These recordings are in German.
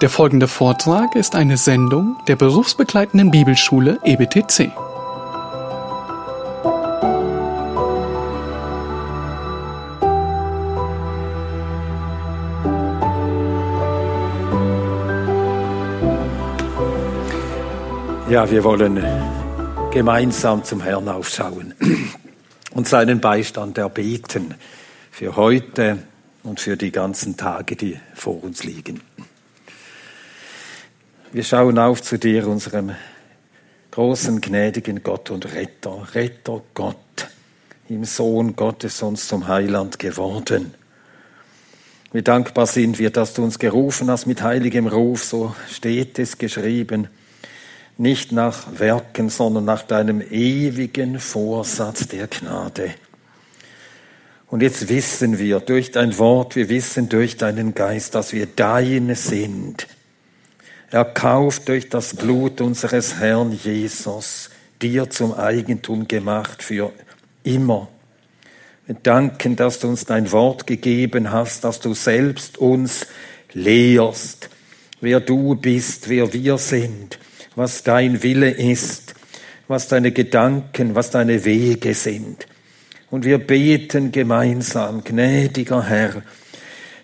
Der folgende Vortrag ist eine Sendung der berufsbegleitenden Bibelschule EBTC. Ja, wir wollen gemeinsam zum Herrn aufschauen und seinen Beistand erbeten für heute und für die ganzen Tage, die vor uns liegen. Wir schauen auf zu dir, unserem großen, gnädigen Gott und Retter, Retter Gott, im Sohn Gottes uns zum Heiland geworden. Wie dankbar sind wir, dass du uns gerufen hast mit heiligem Ruf, so steht es geschrieben nicht nach Werken, sondern nach deinem ewigen Vorsatz der Gnade. Und jetzt wissen wir durch dein Wort, wir wissen durch deinen Geist, dass wir deine sind. Erkauft durch das Blut unseres Herrn Jesus, dir zum Eigentum gemacht für immer. Wir danken, dass du uns dein Wort gegeben hast, dass du selbst uns lehrst, wer du bist, wer wir sind was dein Wille ist, was deine Gedanken, was deine Wege sind. Und wir beten gemeinsam, gnädiger Herr,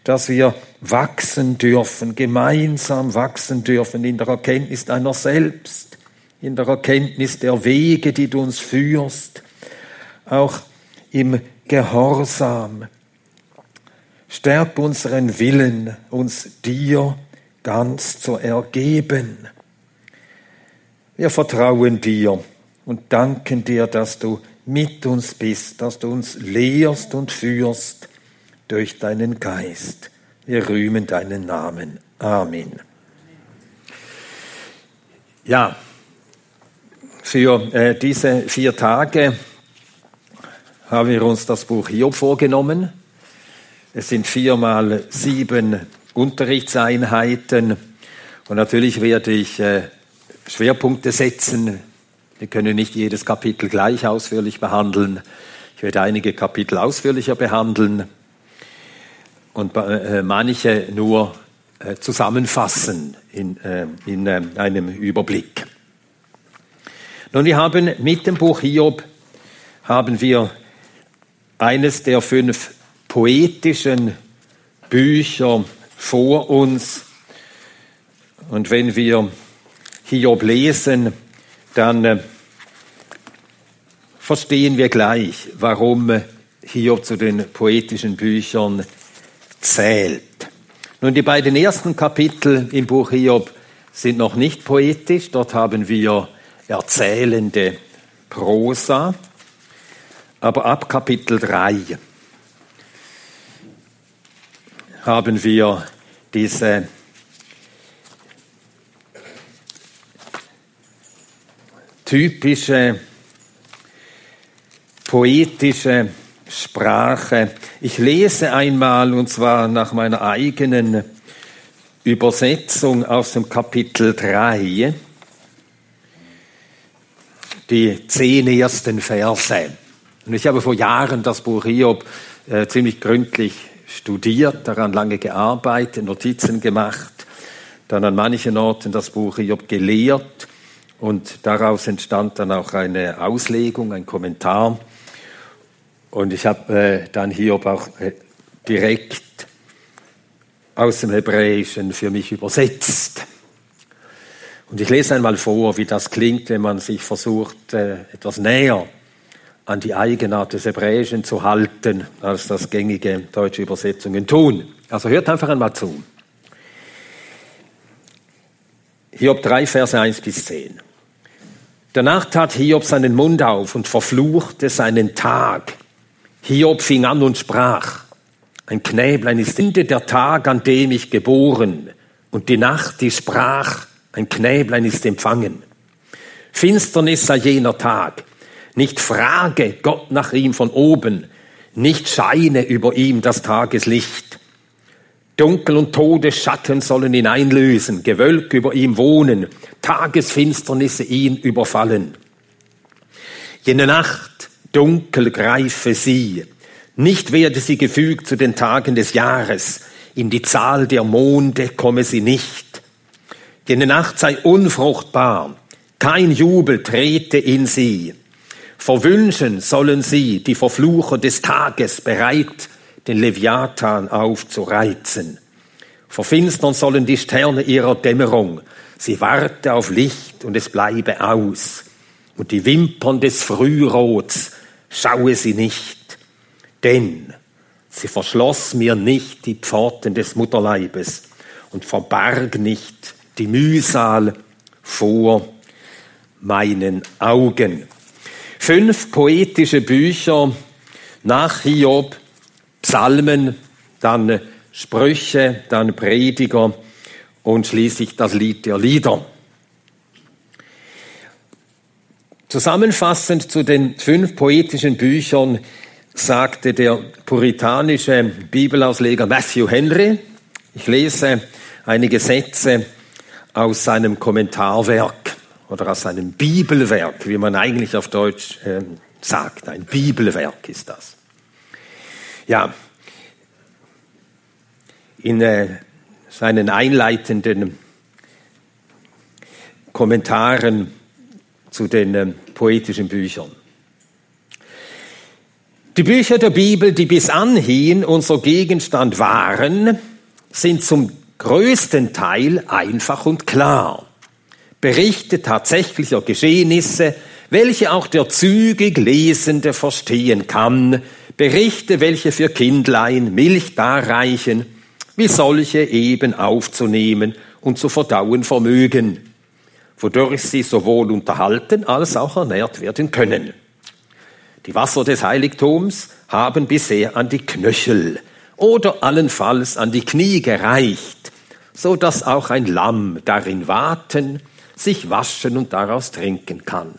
dass wir wachsen dürfen, gemeinsam wachsen dürfen in der Erkenntnis deiner selbst, in der Erkenntnis der Wege, die du uns führst, auch im Gehorsam. Stärk unseren Willen, uns dir ganz zu ergeben. Wir vertrauen dir und danken dir, dass du mit uns bist, dass du uns lehrst und führst durch deinen Geist. Wir rühmen deinen Namen. Amen. Ja, für äh, diese vier Tage haben wir uns das Buch Hiob vorgenommen. Es sind viermal sieben Unterrichtseinheiten und natürlich werde ich äh, Schwerpunkte setzen. Wir können nicht jedes Kapitel gleich ausführlich behandeln. Ich werde einige Kapitel ausführlicher behandeln und äh, manche nur äh, zusammenfassen in, äh, in einem Überblick. Nun, wir haben mit dem Buch Hiob haben wir eines der fünf poetischen Bücher vor uns. Und wenn wir Hiob lesen, dann äh, verstehen wir gleich, warum äh, Hiob zu den poetischen Büchern zählt. Nun, die beiden ersten Kapitel im Buch Hiob sind noch nicht poetisch. Dort haben wir erzählende Prosa. Aber ab Kapitel 3 haben wir diese typische poetische Sprache. Ich lese einmal, und zwar nach meiner eigenen Übersetzung aus dem Kapitel 3, die zehn ersten Verse. Und ich habe vor Jahren das Buch Hiob äh, ziemlich gründlich studiert, daran lange gearbeitet, Notizen gemacht, dann an manchen Orten das Buch Hiob gelehrt und daraus entstand dann auch eine Auslegung, ein Kommentar. Und ich habe äh, dann Hiob auch äh, direkt aus dem Hebräischen für mich übersetzt. Und ich lese einmal vor, wie das klingt, wenn man sich versucht, äh, etwas näher an die Eigenart des Hebräischen zu halten, als das gängige deutsche Übersetzungen tun. Also hört einfach einmal zu. Hiob 3, Verse 1 bis 10. Danach tat Hiob seinen Mund auf und verfluchte seinen Tag. Hiob fing an und sprach, ein Knäblein ist Ende der Tag, an dem ich geboren, und die Nacht, die sprach, ein Knäblein ist empfangen. Finsternis sei jener Tag, nicht frage Gott nach ihm von oben, nicht scheine über ihm das Tageslicht. Dunkel und Todesschatten sollen ihn einlösen, Gewölk über ihm wohnen, Tagesfinsternisse ihn überfallen. Jene Nacht dunkel greife sie, nicht werde sie gefügt zu den Tagen des Jahres, in die Zahl der Monde komme sie nicht. Jene Nacht sei unfruchtbar, kein Jubel trete in sie. Verwünschen sollen sie die Verflucher des Tages bereit, den Leviathan aufzureizen. Verfinstern sollen die Sterne ihrer Dämmerung. Sie warte auf Licht und es bleibe aus. Und die Wimpern des Frührots schaue sie nicht. Denn sie verschloss mir nicht die Pforten des Mutterleibes und verbarg nicht die Mühsal vor meinen Augen. Fünf poetische Bücher nach Hiob, Psalmen, dann Sprüche, dann Prediger und schließlich das Lied der Lieder. Zusammenfassend zu den fünf poetischen Büchern sagte der puritanische Bibelausleger Matthew Henry, ich lese einige Sätze aus seinem Kommentarwerk oder aus seinem Bibelwerk, wie man eigentlich auf Deutsch äh, sagt. Ein Bibelwerk ist das. Ja, in äh, seinen einleitenden Kommentaren zu den äh, poetischen Büchern. Die Bücher der Bibel, die bis anhin unser Gegenstand waren, sind zum größten Teil einfach und klar. Berichte tatsächlicher Geschehnisse, welche auch der zügig Lesende verstehen kann, Berichte, welche für Kindlein Milch darreichen, wie solche eben aufzunehmen und zu verdauen vermögen, wodurch sie sowohl unterhalten als auch ernährt werden können. Die Wasser des Heiligtums haben bisher an die Knöchel oder allenfalls an die Knie gereicht, so dass auch ein Lamm darin warten, sich waschen und daraus trinken kann.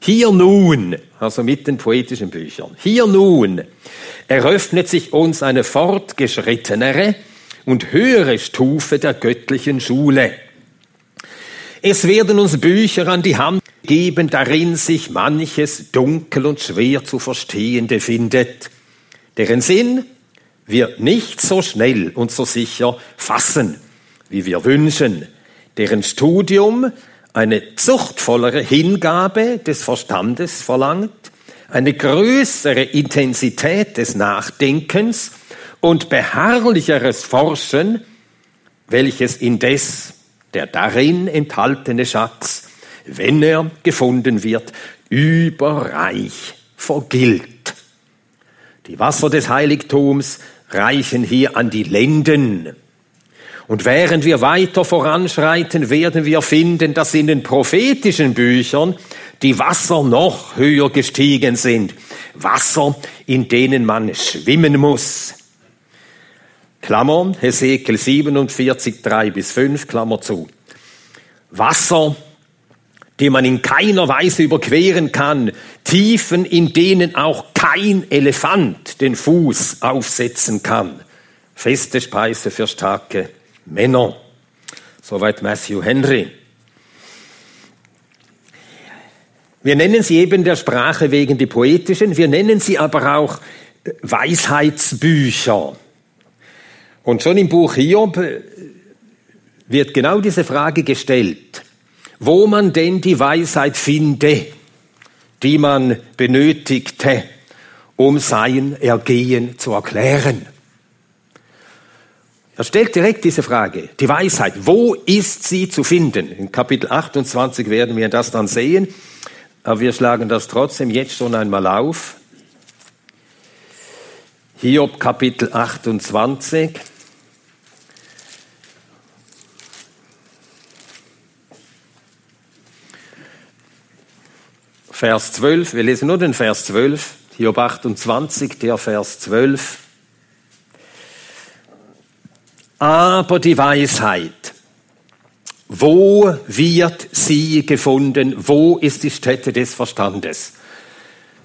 Hier nun, also mit den poetischen Büchern, hier nun eröffnet sich uns eine fortgeschrittenere und höhere Stufe der göttlichen Schule. Es werden uns Bücher an die Hand geben, darin sich manches dunkel und schwer zu verstehende findet, deren Sinn wir nicht so schnell und so sicher fassen, wie wir wünschen, deren Studium eine zuchtvollere Hingabe des Verstandes verlangt, eine größere Intensität des Nachdenkens und beharrlicheres Forschen, welches indes der darin enthaltene Schatz, wenn er gefunden wird, überreich vergilt. Die Wasser des Heiligtums reichen hier an die Lenden, und während wir weiter voranschreiten, werden wir finden, dass in den prophetischen Büchern die Wasser noch höher gestiegen sind. Wasser, in denen man schwimmen muss. Klammer, Hesekiel 47, 3 bis 5, Klammer zu. Wasser, die man in keiner Weise überqueren kann, Tiefen, in denen auch kein Elefant den Fuß aufsetzen kann. Feste Speise für starke Männer. Soweit Matthew Henry. Wir nennen sie eben der Sprache wegen die poetischen, wir nennen sie aber auch äh, Weisheitsbücher. Und schon im Buch Hiob äh, wird genau diese Frage gestellt, wo man denn die Weisheit finde, die man benötigte, um sein Ergehen zu erklären. Er stellt direkt diese Frage, die Weisheit, wo ist sie zu finden? In Kapitel 28 werden wir das dann sehen, aber wir schlagen das trotzdem jetzt schon einmal auf. Hiob Kapitel 28. Vers 12, wir lesen nur den Vers 12, Hiob 28, der Vers 12 aber die Weisheit. Wo wird sie gefunden? Wo ist die Stätte des Verstandes?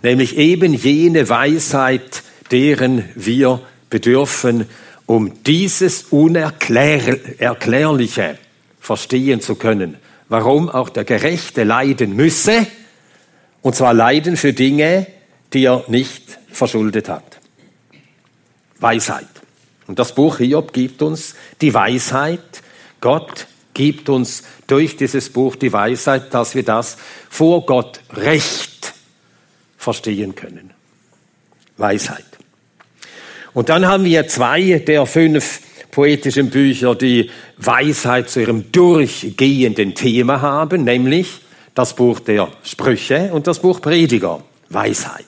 Nämlich eben jene Weisheit, deren wir bedürfen, um dieses Unerklärliche verstehen zu können. Warum auch der Gerechte leiden müsse, und zwar leiden für Dinge, die er nicht verschuldet hat. Weisheit. Und das Buch Hiob gibt uns die Weisheit, Gott gibt uns durch dieses Buch die Weisheit, dass wir das vor Gott recht verstehen können. Weisheit. Und dann haben wir zwei der fünf poetischen Bücher, die Weisheit zu ihrem durchgehenden Thema haben, nämlich das Buch der Sprüche und das Buch Prediger. Weisheit.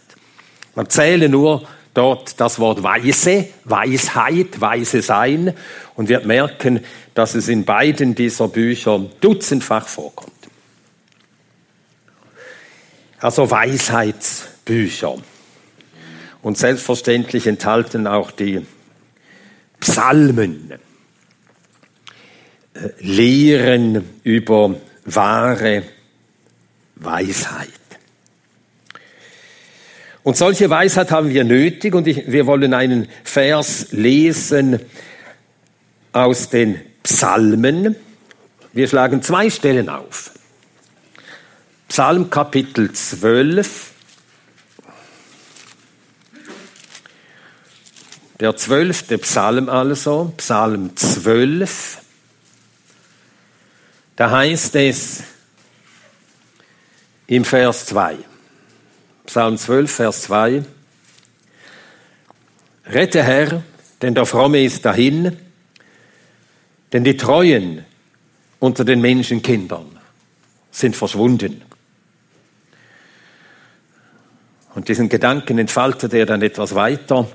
Man zähle nur dort das Wort Weise, Weisheit, Weise sein und wird merken, dass es in beiden dieser Bücher dutzendfach vorkommt. Also Weisheitsbücher. Und selbstverständlich enthalten auch die Psalmen äh, Lehren über wahre Weisheit. Und solche Weisheit haben wir nötig und ich, wir wollen einen Vers lesen aus den Psalmen. Wir schlagen zwei Stellen auf. Psalm Kapitel 12. Der zwölfte Psalm also, Psalm 12. Da heißt es im Vers 2. Psalm 12, Vers 2. Rette Herr, denn der Fromme ist dahin, denn die Treuen unter den Menschenkindern sind verschwunden. Und diesen Gedanken entfaltet er dann etwas weiter.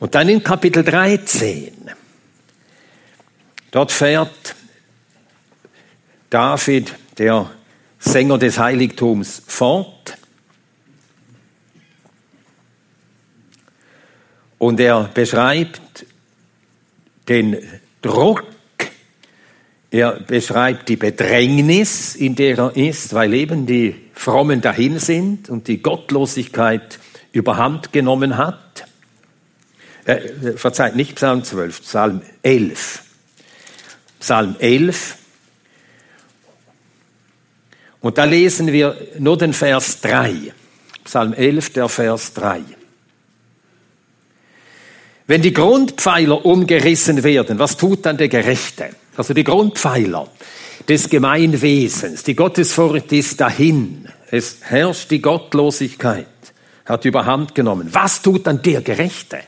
Und dann in Kapitel 13, dort fährt David, der Sänger des Heiligtums, fort Und er beschreibt den Druck, er beschreibt die Bedrängnis, in der er ist, weil eben die Frommen dahin sind und die Gottlosigkeit überhand genommen hat. Äh, verzeiht, nicht Psalm 12, Psalm 11. Psalm 11. Und da lesen wir nur den Vers 3. Psalm 11, der Vers 3. Wenn die Grundpfeiler umgerissen werden, was tut dann der Gerechte? Also die Grundpfeiler des Gemeinwesens, die Gottesfurcht ist dahin. Es herrscht die Gottlosigkeit, hat überhand genommen. Was tut dann der Gerechte?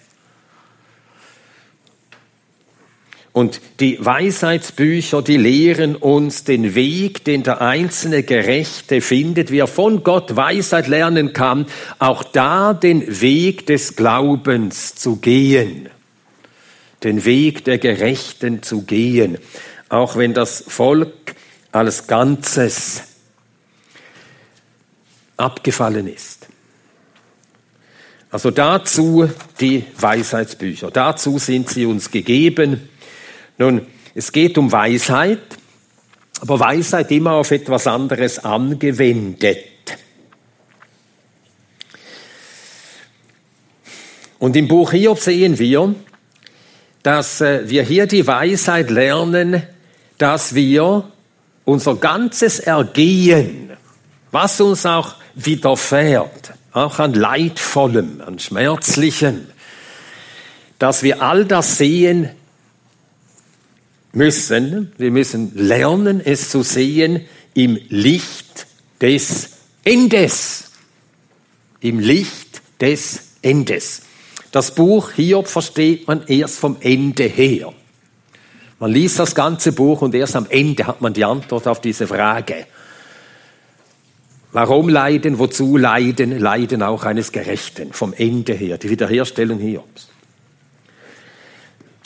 Und die Weisheitsbücher, die lehren uns den Weg, den der einzelne Gerechte findet, wie er von Gott Weisheit lernen kann, auch da den Weg des Glaubens zu gehen. Den Weg der Gerechten zu gehen. Auch wenn das Volk als Ganzes abgefallen ist. Also dazu die Weisheitsbücher. Dazu sind sie uns gegeben nun, es geht um Weisheit, aber Weisheit immer auf etwas anderes angewendet. Und im Buch Hiob sehen wir, dass äh, wir hier die Weisheit lernen, dass wir unser ganzes Ergehen, was uns auch widerfährt, auch an Leidvollem, an Schmerzlichem, dass wir all das sehen müssen, wir müssen lernen, es zu sehen im Licht des Endes. Im Licht des Endes. Das Buch Hiob versteht man erst vom Ende her. Man liest das ganze Buch und erst am Ende hat man die Antwort auf diese Frage. Warum leiden, wozu leiden, leiden auch eines Gerechten vom Ende her, die Wiederherstellung Hiobs.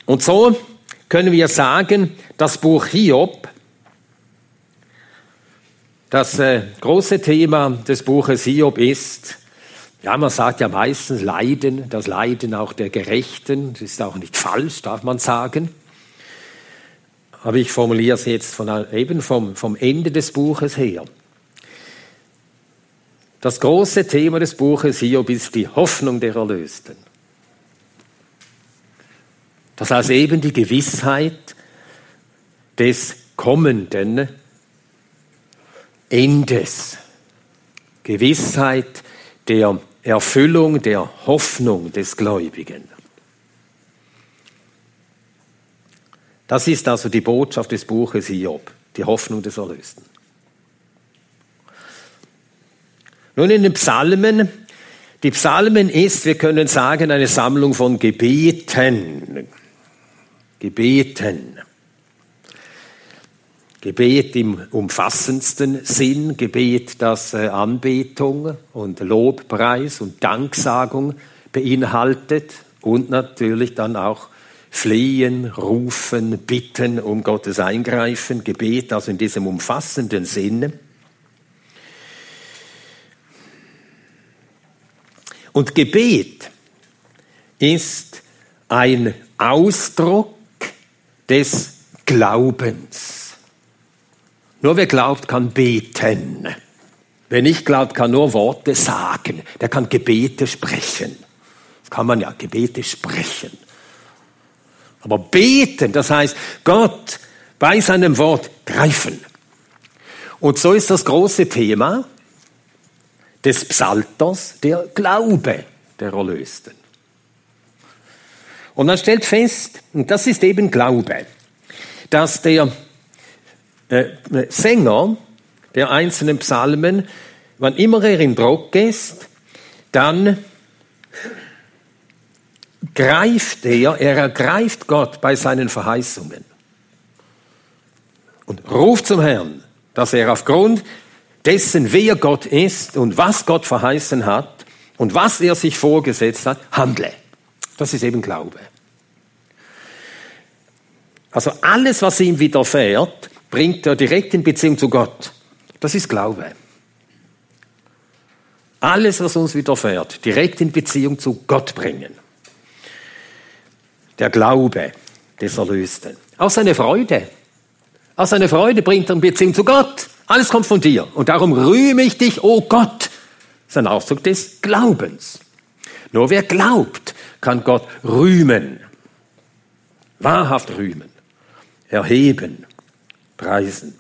Und so können wir sagen, das Buch Hiob, das äh, große Thema des Buches Hiob ist, ja, man sagt ja meistens Leiden, das Leiden auch der Gerechten, das ist auch nicht falsch, darf man sagen. Aber ich formuliere es jetzt von, eben vom, vom Ende des Buches her. Das große Thema des Buches Hiob ist die Hoffnung der Erlösten. Das heißt eben die Gewissheit des kommenden Endes. Gewissheit der Erfüllung der Hoffnung des Gläubigen. Das ist also die Botschaft des Buches Hiob. die Hoffnung des Erlösten. Nun in den Psalmen, die Psalmen ist, wir können sagen, eine Sammlung von Gebeten. Gebeten. Gebet im umfassendsten Sinn, Gebet, das äh, Anbetung und Lobpreis und Danksagung beinhaltet und natürlich dann auch Flehen, Rufen, Bitten um Gottes Eingreifen, Gebet, also in diesem umfassenden Sinne. Und Gebet ist ein Ausdruck des Glaubens. Nur wer glaubt, kann beten. Wer nicht glaubt, kann nur Worte sagen. Der kann Gebete sprechen. Das kann man ja, Gebete sprechen. Aber beten, das heißt, Gott bei seinem Wort greifen. Und so ist das große Thema des Psalters der Glaube der Erlösten. Und man stellt fest, und das ist eben Glaube, dass der äh, Sänger der einzelnen Psalmen, wann immer er in Druck ist, dann greift er, er ergreift Gott bei seinen Verheißungen und ruft zum Herrn, dass er aufgrund dessen, wer Gott ist und was Gott verheißen hat und was er sich vorgesetzt hat, handle. Das ist eben Glaube. Also alles, was ihm widerfährt, bringt er direkt in Beziehung zu Gott. Das ist Glaube. Alles, was uns widerfährt, direkt in Beziehung zu Gott bringen der Glaube des Erlösten. Auch seine Freude. Auch seine Freude bringt er in Beziehung zu Gott. Alles kommt von dir. Und darum rühme ich dich, o oh Gott. Das ist ein Ausdruck des Glaubens. Nur wer glaubt, kann Gott rühmen. Wahrhaft rühmen. Erheben. Preisen.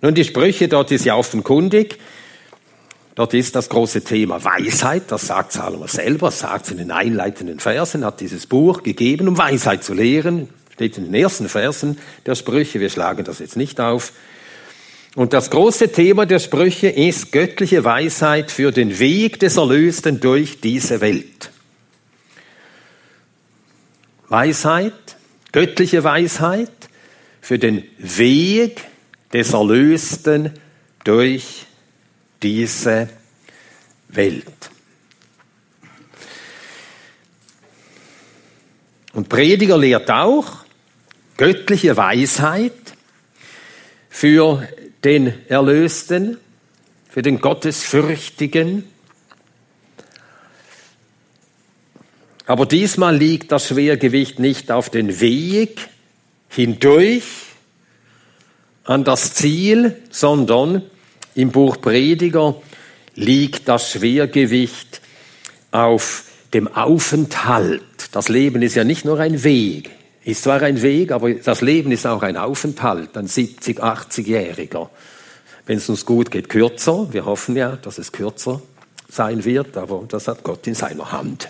Nun, die Sprüche dort ist ja offenkundig. Dort ist das große Thema Weisheit, das sagt Salomo selber, sagt es in den einleitenden Versen, hat dieses Buch gegeben, um Weisheit zu lehren. Steht in den ersten Versen der Sprüche, wir schlagen das jetzt nicht auf. Und das große Thema der Sprüche ist göttliche Weisheit für den Weg des Erlösten durch diese Welt. Weisheit, göttliche Weisheit für den Weg des Erlösten durch diese Welt. Und Prediger lehrt auch göttliche Weisheit für den Erlösten, für den Gottesfürchtigen. Aber diesmal liegt das Schwergewicht nicht auf den Weg hindurch an das Ziel, sondern im Buch Prediger liegt das Schwergewicht auf dem Aufenthalt. Das Leben ist ja nicht nur ein Weg, ist zwar ein Weg, aber das Leben ist auch ein Aufenthalt, ein 70, 80-Jähriger. Wenn es uns gut geht, kürzer. Wir hoffen ja, dass es kürzer sein wird, aber das hat Gott in seiner Hand.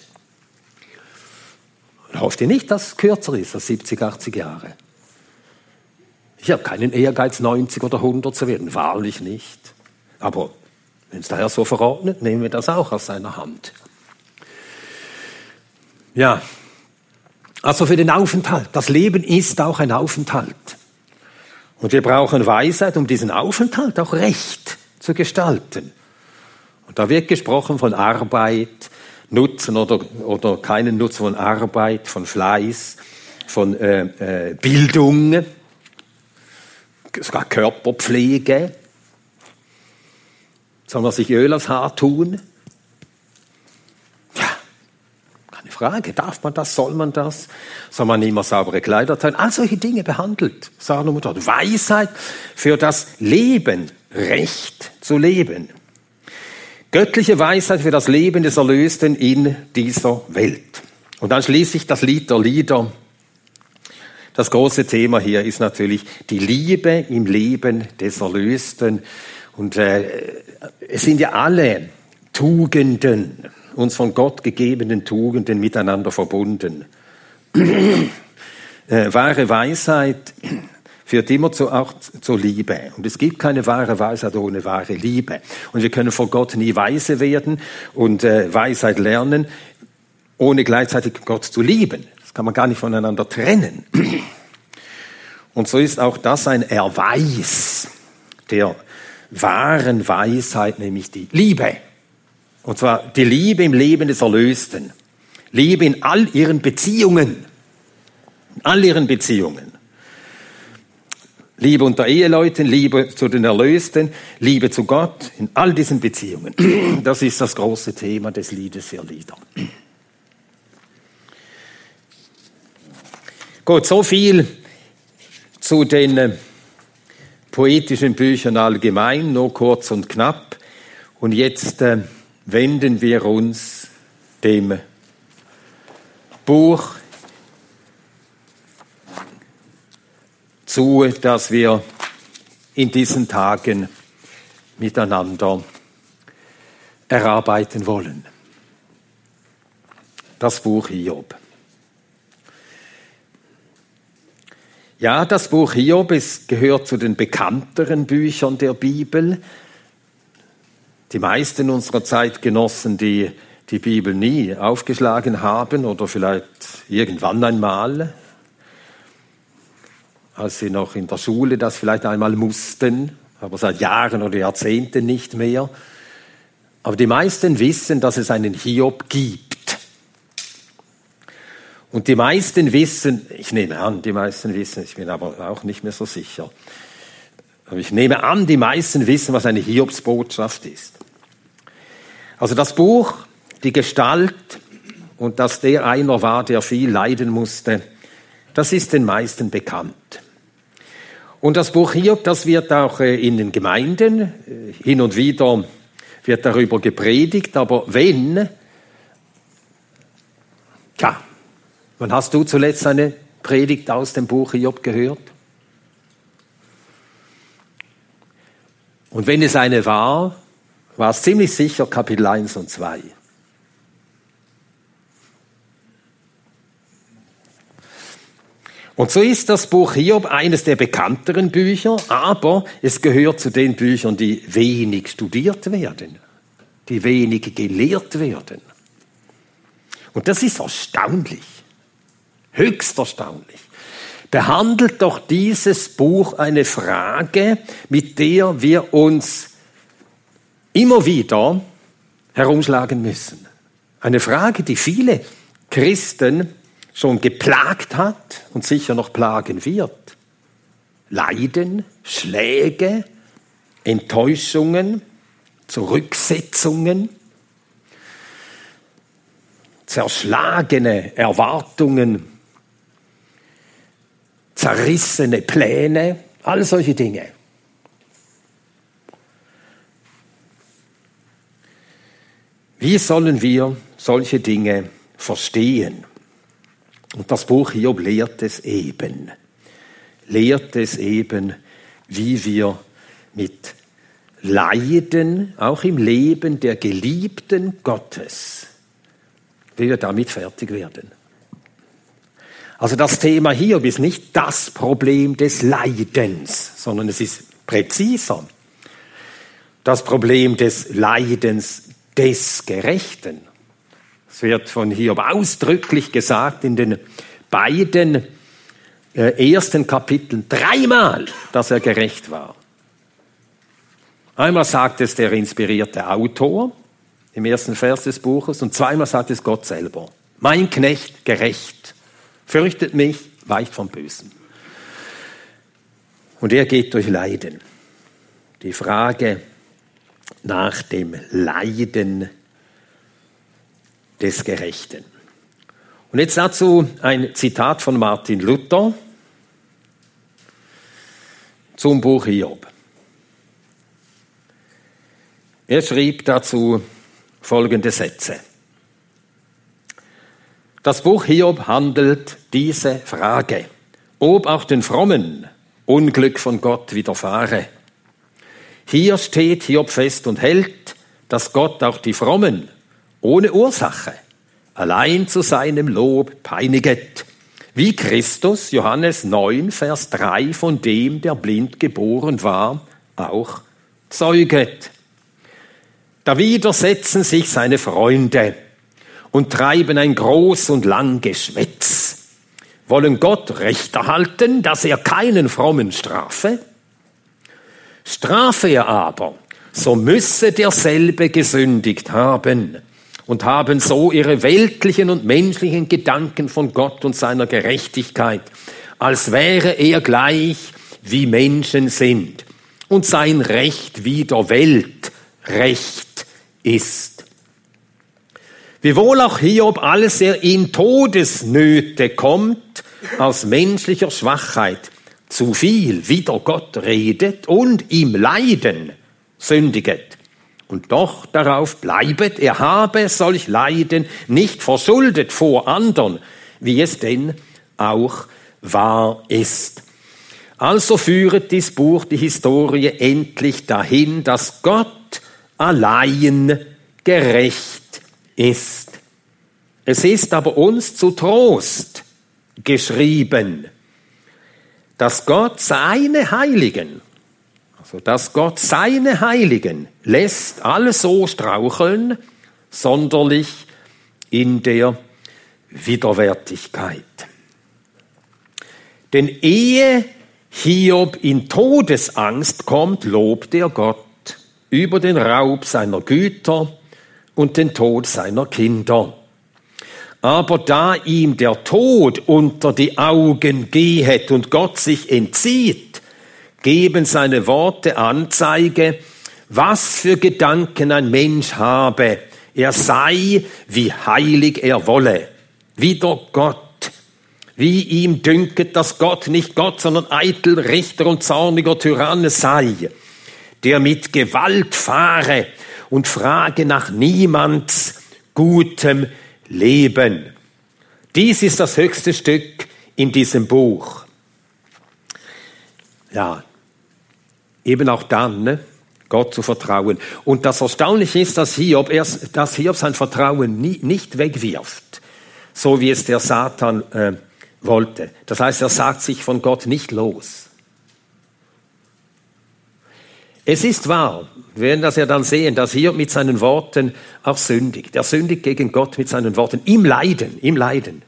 Und hofft ihr nicht, dass es kürzer ist als 70, 80 Jahre? Ich habe keinen Ehrgeiz, 90 oder 100 zu werden, wahrlich nicht. Aber wenn es der Herr so verordnet, nehmen wir das auch aus seiner Hand. Ja, also für den Aufenthalt. Das Leben ist auch ein Aufenthalt. Und wir brauchen Weisheit, um diesen Aufenthalt auch recht zu gestalten. Und da wird gesprochen von Arbeit, Nutzen oder, oder keinen Nutzen von Arbeit, von Fleiß, von äh, äh, Bildung, sogar Körperpflege. Soll man sich Öl aufs Haar tun? Ja, keine Frage. Darf man das? Soll man das? Soll man immer saubere Kleider tragen? All solche Dinge behandelt Salomo dort. Weisheit für das Leben, Recht zu leben. Göttliche Weisheit für das Leben des Erlösten in dieser Welt. Und dann schließlich das Lied der Lieder. Das große Thema hier ist natürlich die Liebe im Leben des Erlösten. Und äh, es sind ja alle Tugenden, uns von Gott gegebenen Tugenden miteinander verbunden. äh, wahre Weisheit führt immer zu, auch zur Liebe. Und es gibt keine wahre Weisheit ohne wahre Liebe. Und wir können vor Gott nie weise werden und äh, Weisheit lernen, ohne gleichzeitig Gott zu lieben. Das kann man gar nicht voneinander trennen. Und so ist auch das ein Erweis der wahren Weisheit, nämlich die Liebe. Und zwar die Liebe im Leben des Erlösten. Liebe in all ihren Beziehungen. In all ihren Beziehungen. Liebe unter Eheleuten, Liebe zu den Erlösten, Liebe zu Gott, in all diesen Beziehungen. Das ist das große Thema des Liedes für Lieder. Gut, so viel zu den äh, poetischen Büchern allgemein, nur kurz und knapp. Und jetzt äh, wenden wir uns dem Buch zu, das wir in diesen Tagen miteinander erarbeiten wollen. Das Buch Hiob. Ja, das Buch Hiob ist, gehört zu den bekannteren Büchern der Bibel. Die meisten unserer Zeitgenossen, die die Bibel nie aufgeschlagen haben oder vielleicht irgendwann einmal, als sie noch in der Schule das vielleicht einmal mussten, aber seit Jahren oder Jahrzehnten nicht mehr. Aber die meisten wissen, dass es einen Hiob gibt. Und die meisten wissen, ich nehme an, die meisten wissen, ich bin aber auch nicht mehr so sicher, aber ich nehme an, die meisten wissen, was eine Hiobsbotschaft ist. Also das Buch die Gestalt und dass der einer war, der viel leiden musste, das ist den meisten bekannt. Und das Buch Hiob, das wird auch äh, in den Gemeinden äh, hin und wieder wird darüber gepredigt, aber wenn, tja, wann hast du zuletzt eine Predigt aus dem Buch Hiob gehört? Und wenn es eine war, war es ziemlich sicher Kapitel 1 und 2. Und so ist das Buch Hiob eines der bekannteren Bücher, aber es gehört zu den Büchern, die wenig studiert werden, die wenig gelehrt werden. Und das ist erstaunlich, höchst erstaunlich. Behandelt doch dieses Buch eine Frage, mit der wir uns immer wieder herumschlagen müssen. Eine Frage, die viele Christen schon geplagt hat und sicher noch plagen wird. Leiden, Schläge, Enttäuschungen, Zurücksetzungen, zerschlagene Erwartungen, zerrissene Pläne, all solche Dinge. Wie sollen wir solche Dinge verstehen? Und das Buch Hiob lehrt es eben. Lehrt es eben, wie wir mit Leiden, auch im Leben der Geliebten Gottes, wie wir damit fertig werden. Also das Thema Hiob ist nicht das Problem des Leidens, sondern es ist präziser. Das Problem des Leidens des Gerechten. Es wird von Hiob ausdrücklich gesagt in den beiden äh, ersten Kapiteln dreimal, dass er gerecht war. Einmal sagt es der inspirierte Autor im ersten Vers des Buches und zweimal sagt es Gott selber. Mein Knecht gerecht, fürchtet mich, weicht vom Bösen. Und er geht durch Leiden. Die Frage nach dem Leiden des Gerechten. Und jetzt dazu ein Zitat von Martin Luther zum Buch Hiob. Er schrieb dazu folgende Sätze. Das Buch Hiob handelt diese Frage, ob auch den Frommen Unglück von Gott widerfahre. Hier steht Hiob fest und hält, dass Gott auch die Frommen ohne Ursache, allein zu seinem Lob peiniget, wie Christus, Johannes 9, Vers 3, von dem, der blind geboren war, auch zeuget. Da widersetzen sich seine Freunde und treiben ein groß und lang Geschwätz, wollen Gott Recht erhalten, dass er keinen frommen strafe. Strafe er aber, so müsse derselbe gesündigt haben und haben so ihre weltlichen und menschlichen Gedanken von Gott und seiner Gerechtigkeit, als wäre er gleich wie Menschen sind und sein Recht wie der Welt Recht ist. Wiewohl auch Hiob alles er in Todesnöte kommt, aus menschlicher Schwachheit, zu viel wider Gott redet und im Leiden sündiget. Und doch darauf bleibet, er habe solch Leiden nicht verschuldet vor anderen, wie es denn auch wahr ist. Also führet dies Buch die Historie endlich dahin, dass Gott allein gerecht ist. Es ist aber uns zu Trost geschrieben, dass Gott seine Heiligen, also dass Gott seine Heiligen lässt alle so straucheln, sonderlich in der Widerwärtigkeit. Denn ehe Hiob in Todesangst kommt, lobt er Gott über den Raub seiner Güter und den Tod seiner Kinder. Aber da ihm der Tod unter die Augen gehet und Gott sich entzieht, geben seine Worte Anzeige, was für Gedanken ein Mensch habe, er sei, wie heilig er wolle, wieder Gott, wie ihm dünket, dass Gott nicht Gott, sondern eitel Richter und zorniger Tyrann sei, der mit Gewalt fahre und frage nach niemands gutem Leben. Dies ist das höchste Stück in diesem Buch. Ja, eben auch dann, ne? Gott zu vertrauen. Und das Erstaunliche ist, dass Hiob, erst, dass Hiob sein Vertrauen nie, nicht wegwirft, so wie es der Satan äh, wollte. Das heißt, er sagt sich von Gott nicht los. Es ist wahr, wir werden das ja dann sehen, dass hier mit seinen Worten auch sündigt. Er sündigt gegen Gott mit seinen Worten im Leiden, im Leiden.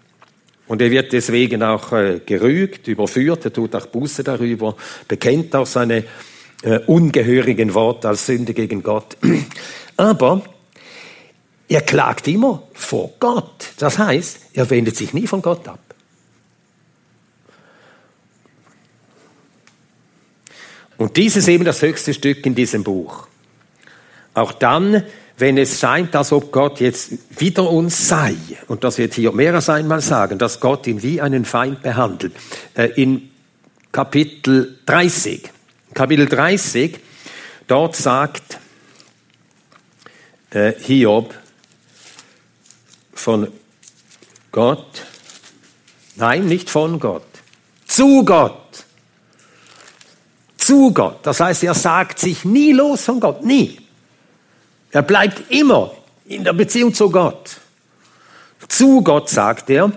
Und er wird deswegen auch äh, gerügt, überführt, er tut auch Buße darüber, bekennt auch seine äh, ungehörigen Worte als Sünde gegen Gott. Aber er klagt immer vor Gott. Das heißt, er wendet sich nie von Gott ab. Und dies ist eben das höchste Stück in diesem Buch. Auch dann, wenn es scheint, als ob Gott jetzt wieder uns sei, und das wird hier mehr als einmal sagen, dass Gott ihn wie einen Feind behandelt. Äh, in Kapitel 30, Kapitel 30, dort sagt äh, Hiob von Gott, nein, nicht von Gott, zu Gott zu Gott. Das heißt, er sagt sich nie los von Gott, nie. Er bleibt immer in der Beziehung zu Gott. Zu Gott sagt er,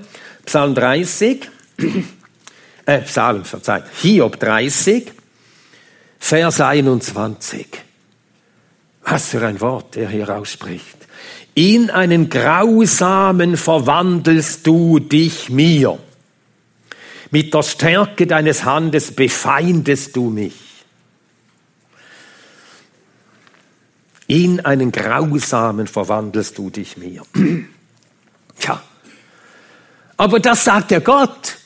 Psalm 30, äh, Psalm, verzeiht, Hiob 30, Vers 21. Was für ein Wort er hier ausspricht. In einen grausamen verwandelst du dich mir. Mit der Stärke deines Handes befeindest du mich. In einen grausamen verwandelst du dich mir. Tja, aber das sagt der Gott.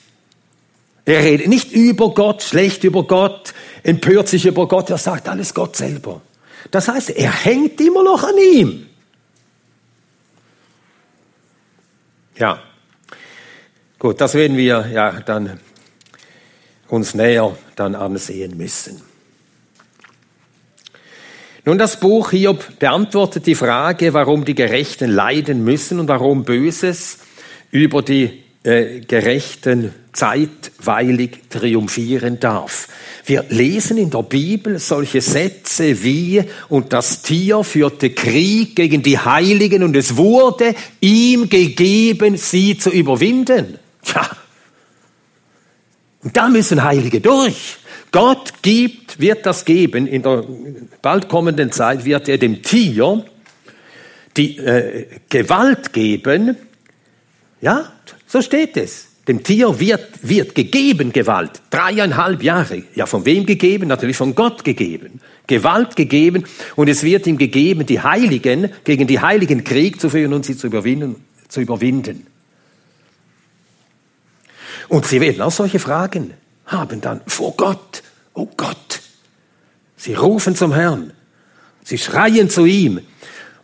Er redet nicht über Gott, schlecht über Gott, empört sich über Gott, er sagt alles Gott selber. Das heißt, er hängt immer noch an ihm. Ja, Gut, das werden wir ja dann uns näher dann ansehen müssen. Nun, das Buch Hiob beantwortet die Frage, warum die Gerechten leiden müssen und warum Böses über die äh, Gerechten zeitweilig triumphieren darf. Wir lesen in der Bibel solche Sätze wie, und das Tier führte Krieg gegen die Heiligen und es wurde ihm gegeben, sie zu überwinden. Tja, Und da müssen Heilige durch. Gott gibt, wird das geben, in der bald kommenden Zeit wird er dem Tier die äh, Gewalt geben. Ja, so steht es. Dem Tier wird, wird gegeben Gewalt. Dreieinhalb Jahre. Ja, von wem gegeben? Natürlich von Gott gegeben. Gewalt gegeben und es wird ihm gegeben, die Heiligen, gegen die Heiligen Krieg zu führen und sie zu überwinden. Zu überwinden. Und sie werden auch solche Fragen haben dann vor Gott. Oh Gott. Sie rufen zum Herrn. Sie schreien zu ihm.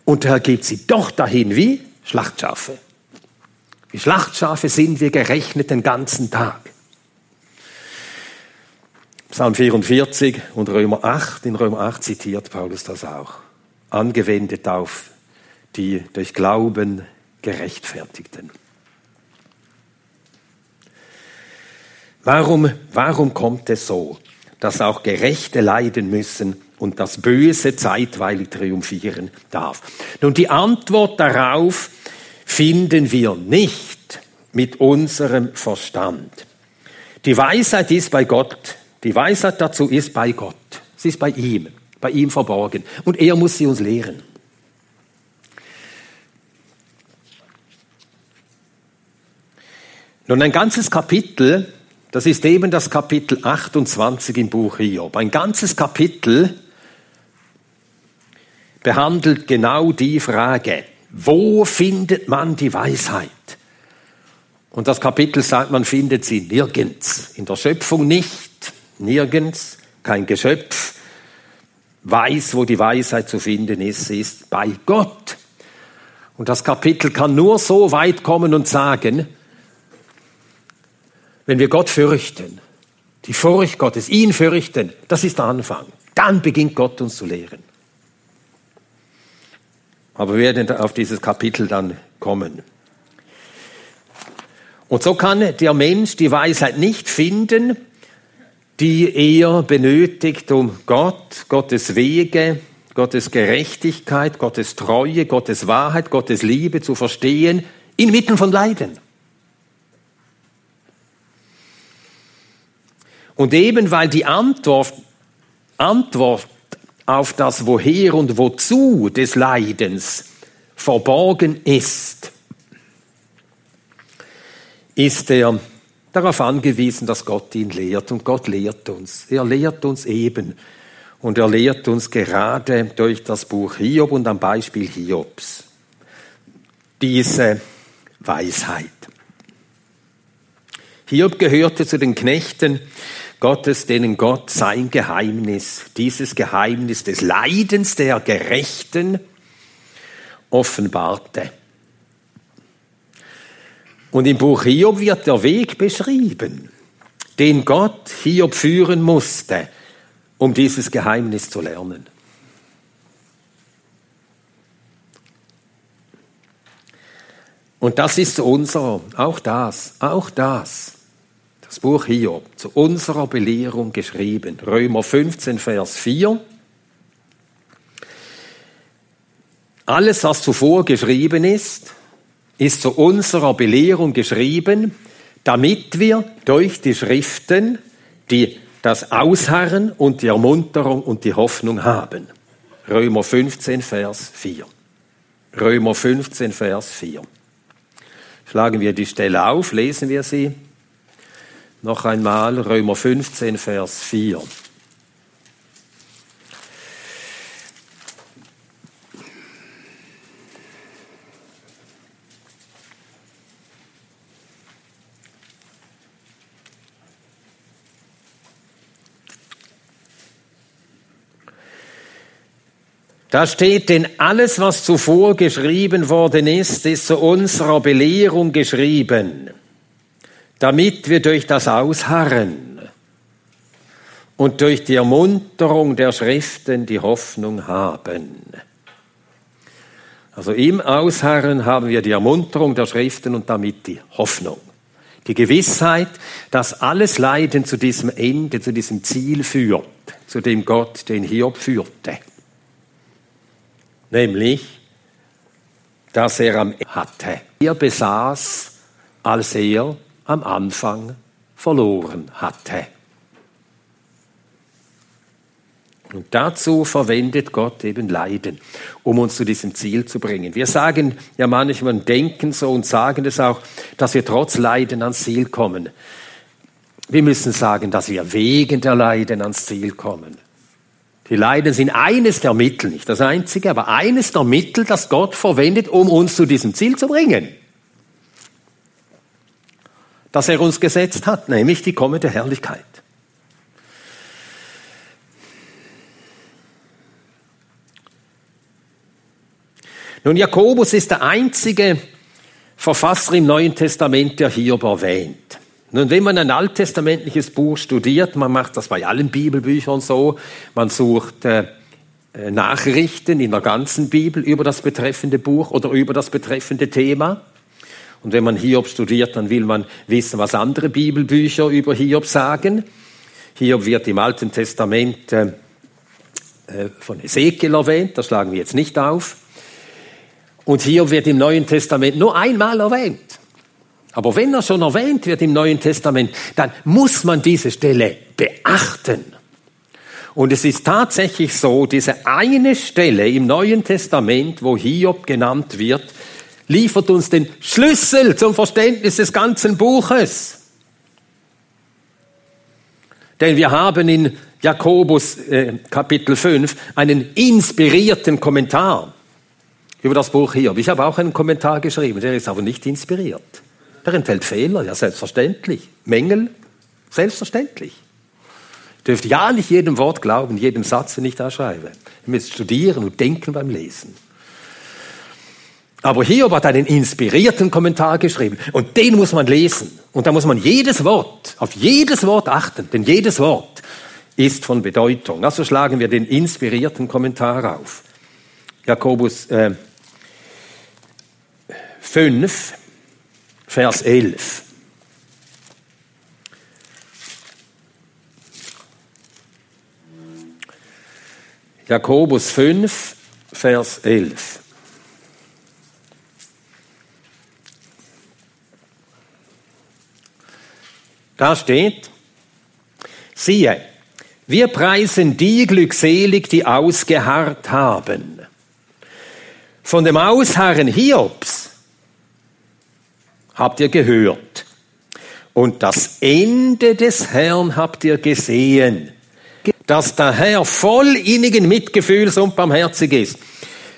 Und er gibt sie doch dahin wie Schlachtschafe. Wie Schlachtschafe sind wir gerechnet den ganzen Tag. Psalm 44 und Römer 8, in Römer 8 zitiert Paulus das auch, angewendet auf die durch Glauben Gerechtfertigten. Warum, warum kommt es so, dass auch Gerechte leiden müssen und das Böse zeitweilig triumphieren darf? Nun, die Antwort darauf finden wir nicht mit unserem Verstand. Die Weisheit ist bei Gott die Weisheit dazu ist bei Gott. Sie ist bei ihm, bei ihm verborgen. Und er muss sie uns lehren. Nun, ein ganzes Kapitel, das ist eben das Kapitel 28 im Buch Hiob. Ein ganzes Kapitel behandelt genau die Frage, wo findet man die Weisheit? Und das Kapitel sagt, man findet sie nirgends, in der Schöpfung nicht, Nirgends, kein Geschöpf weiß, wo die Weisheit zu finden ist. Sie ist bei Gott. Und das Kapitel kann nur so weit kommen und sagen, wenn wir Gott fürchten, die Furcht Gottes, ihn fürchten, das ist der Anfang. Dann beginnt Gott uns zu lehren. Aber wir werden auf dieses Kapitel dann kommen. Und so kann der Mensch die Weisheit nicht finden, die er benötigt, um Gott, Gottes Wege, Gottes Gerechtigkeit, Gottes Treue, Gottes Wahrheit, Gottes Liebe zu verstehen, inmitten von Leiden. Und eben weil die Antwort, Antwort auf das Woher und Wozu des Leidens verborgen ist, ist er darauf angewiesen, dass Gott ihn lehrt. Und Gott lehrt uns. Er lehrt uns eben. Und er lehrt uns gerade durch das Buch Hiob und am Beispiel Hiobs diese Weisheit. Hiob gehörte zu den Knechten Gottes, denen Gott sein Geheimnis, dieses Geheimnis des Leidens der Gerechten offenbarte. Und im Buch Hiob wird der Weg beschrieben, den Gott Hiob führen musste, um dieses Geheimnis zu lernen. Und das ist unser, auch das, auch das, das Buch Hiob, zu unserer Belehrung geschrieben. Römer 15, Vers 4. Alles, was zuvor geschrieben ist, ist zu unserer Belehrung geschrieben, damit wir durch die Schriften die, das Ausharren und die Ermunterung und die Hoffnung haben. Römer 15, Vers 4. Römer 15, Vers 4. Schlagen wir die Stelle auf, lesen wir sie. Noch einmal Römer 15, Vers 4. Da steht, denn alles, was zuvor geschrieben worden ist, ist zu unserer Belehrung geschrieben, damit wir durch das Ausharren und durch die Ermunterung der Schriften die Hoffnung haben. Also im Ausharren haben wir die Ermunterung der Schriften und damit die Hoffnung. Die Gewissheit, dass alles Leiden zu diesem Ende, zu diesem Ziel führt, zu dem Gott den Hiob führte nämlich, dass er am hatte. Er besaß, als er am Anfang verloren hatte. Und dazu verwendet Gott eben Leiden, um uns zu diesem Ziel zu bringen. Wir sagen ja manchmal, denken so und sagen es auch, dass wir trotz Leiden ans Ziel kommen. Wir müssen sagen, dass wir wegen der Leiden ans Ziel kommen. Die Leiden sind eines der Mittel, nicht das einzige, aber eines der Mittel, das Gott verwendet, um uns zu diesem Ziel zu bringen. Das er uns gesetzt hat, nämlich die kommende Herrlichkeit. Nun, Jakobus ist der einzige Verfasser im Neuen Testament, der Hiob erwähnt. Nun, wenn man ein alttestamentliches Buch studiert, man macht das bei allen Bibelbüchern so, man sucht äh, äh, Nachrichten in der ganzen Bibel über das betreffende Buch oder über das betreffende Thema. Und wenn man Hiob studiert, dann will man wissen, was andere Bibelbücher über Hiob sagen. Hiob wird im Alten Testament äh, äh von Ezekiel erwähnt, das schlagen wir jetzt nicht auf. Und hier wird im Neuen Testament nur einmal erwähnt. Aber wenn er schon erwähnt wird im Neuen Testament, dann muss man diese Stelle beachten. Und es ist tatsächlich so, diese eine Stelle im Neuen Testament, wo Hiob genannt wird, liefert uns den Schlüssel zum Verständnis des ganzen Buches. Denn wir haben in Jakobus äh, Kapitel 5 einen inspirierten Kommentar über das Buch Hiob. Ich habe auch einen Kommentar geschrieben, der ist aber nicht inspiriert. Der enthält Fehler, ja selbstverständlich. Mängel, selbstverständlich. Dürft ja nicht jedem Wort glauben, jedem Satz, den ich da schreibe. Ihr müsst studieren und denken beim Lesen. Aber Hiob hat einen inspirierten Kommentar geschrieben und den muss man lesen. Und da muss man jedes Wort, auf jedes Wort achten, denn jedes Wort ist von Bedeutung. Also schlagen wir den inspirierten Kommentar auf. Jakobus äh, 5, Vers 11. Jakobus 5, Vers 11. Da steht, siehe, wir preisen die glückselig, die ausgeharrt haben. Von dem Ausharren Hiobs habt ihr gehört. Und das Ende des Herrn habt ihr gesehen, dass der Herr voll innigen Mitgefühls und barmherzig ist.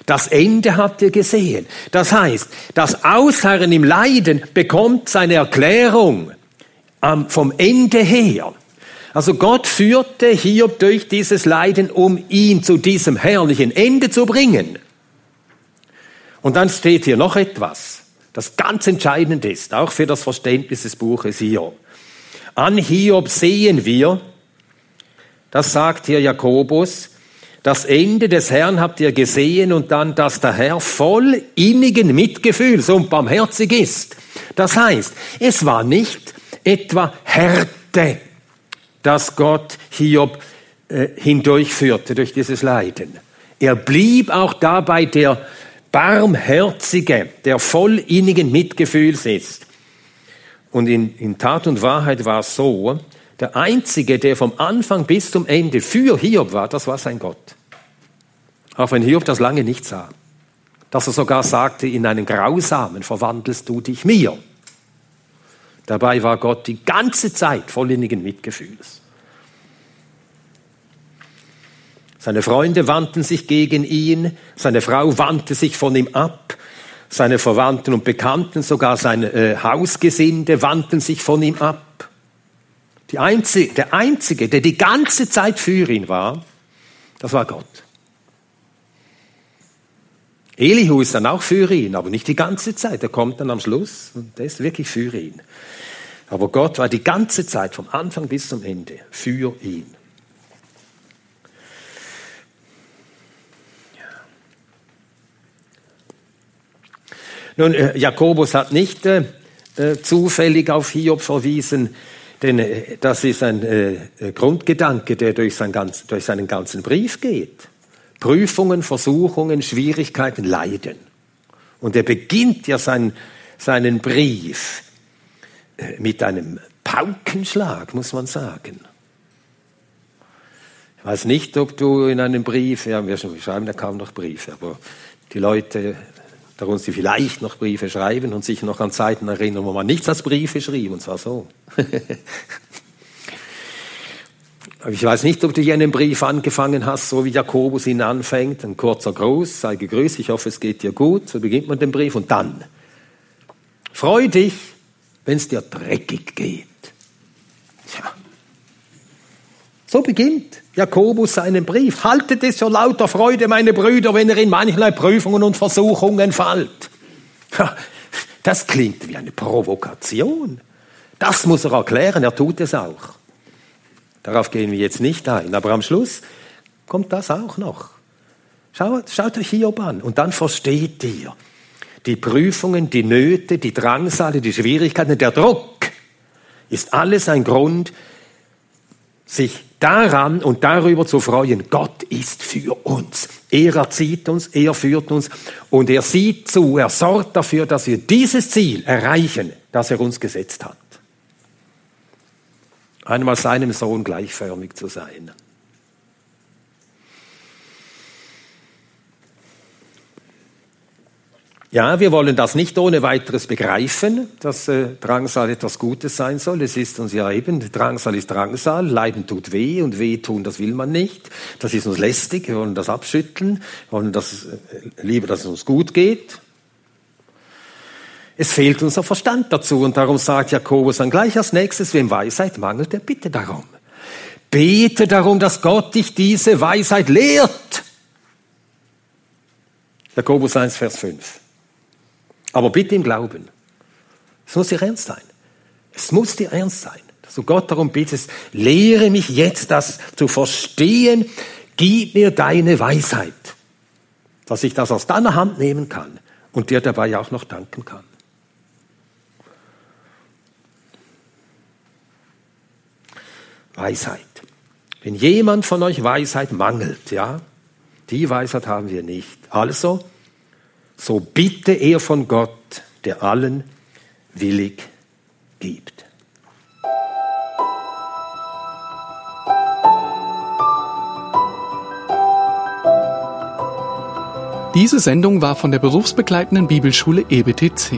Das Ende habt ihr gesehen. Das heißt, das Ausharren im Leiden bekommt seine Erklärung vom Ende her. Also Gott führte Hiob durch dieses Leiden, um ihn zu diesem herrlichen Ende zu bringen. Und dann steht hier noch etwas das ganz entscheidend ist, auch für das Verständnis des Buches Hiob. An Hiob sehen wir, das sagt hier Jakobus, das Ende des Herrn habt ihr gesehen und dann, dass der Herr voll innigen Mitgefühls und barmherzig ist. Das heißt, es war nicht etwa Härte, dass Gott Hiob äh, hindurchführte durch dieses Leiden. Er blieb auch dabei der Barmherzige, der voll innigen Mitgefühls ist. Und in, in Tat und Wahrheit war es so, der Einzige, der vom Anfang bis zum Ende für Hiob war, das war sein Gott. Auch wenn Hiob das lange nicht sah. Dass er sogar sagte, in einen Grausamen verwandelst du dich mir. Dabei war Gott die ganze Zeit voll innigen Mitgefühls. Seine Freunde wandten sich gegen ihn, seine Frau wandte sich von ihm ab, seine Verwandten und Bekannten, sogar sein äh, Hausgesinde wandten sich von ihm ab. Einzige, der Einzige, der die ganze Zeit für ihn war, das war Gott. Elihu ist dann auch für ihn, aber nicht die ganze Zeit. Er kommt dann am Schluss und der ist wirklich für ihn. Aber Gott war die ganze Zeit, vom Anfang bis zum Ende, für ihn. Nun, äh, Jakobus hat nicht äh, äh, zufällig auf Hiob verwiesen, denn äh, das ist ein Grundgedanke, der durch, sein ganz, durch seinen ganzen Brief geht. Prüfungen, Versuchungen, Schwierigkeiten, Leiden. Und er beginnt ja sein, seinen Brief äh, mit einem Paukenschlag, muss man sagen. Ich weiß nicht, ob du in einem Brief, ja, wir schreiben ja kaum noch Briefe, aber die Leute darunter, die vielleicht noch Briefe schreiben und sich noch an Zeiten erinnern, wo man nichts als Briefe schrieb, und zwar so. ich weiß nicht, ob du einen Brief angefangen hast, so wie Jakobus ihn anfängt, ein kurzer Gruß, sei gegrüßt, ich hoffe, es geht dir gut, so beginnt man den Brief und dann, freu dich, wenn es dir dreckig geht. Tja. So beginnt Jakobus seinen Brief. Haltet es so lauter Freude, meine Brüder, wenn ihr in mancherlei Prüfungen und Versuchungen fallt. Das klingt wie eine Provokation. Das muss er erklären, er tut es auch. Darauf gehen wir jetzt nicht ein. Aber am Schluss kommt das auch noch. Schaut, schaut euch Hiob an und dann versteht ihr die Prüfungen, die Nöte, die Drangsale, die Schwierigkeiten, der Druck ist alles ein Grund, sich daran und darüber zu freuen, Gott ist für uns. Er erzieht uns, er führt uns und er sieht zu, er sorgt dafür, dass wir dieses Ziel erreichen, das er uns gesetzt hat. Einmal seinem Sohn gleichförmig zu sein. Ja, wir wollen das nicht ohne weiteres begreifen, dass äh, Drangsal etwas Gutes sein soll. Es ist uns ja eben, Drangsal ist Drangsal, Leiden tut weh und weh tun, das will man nicht. Das ist uns lästig, wir wollen das abschütteln, wir wollen das, äh, lieber, dass es uns gut geht. Es fehlt unser Verstand dazu und darum sagt Jakobus dann gleich als nächstes, wem Weisheit mangelt, der bitte darum. Bete darum, dass Gott dich diese Weisheit lehrt. Jakobus 1, Vers 5. Aber bitte im Glauben. Es muss dir ernst sein. Es muss dir ernst sein, dass du Gott darum bittest, lehre mich jetzt das zu verstehen, gib mir deine Weisheit, dass ich das aus deiner Hand nehmen kann und dir dabei auch noch danken kann. Weisheit. Wenn jemand von euch Weisheit mangelt, ja, die Weisheit haben wir nicht. Also, so bitte er von Gott, der allen willig gibt. Diese Sendung war von der berufsbegleitenden Bibelschule EBTC.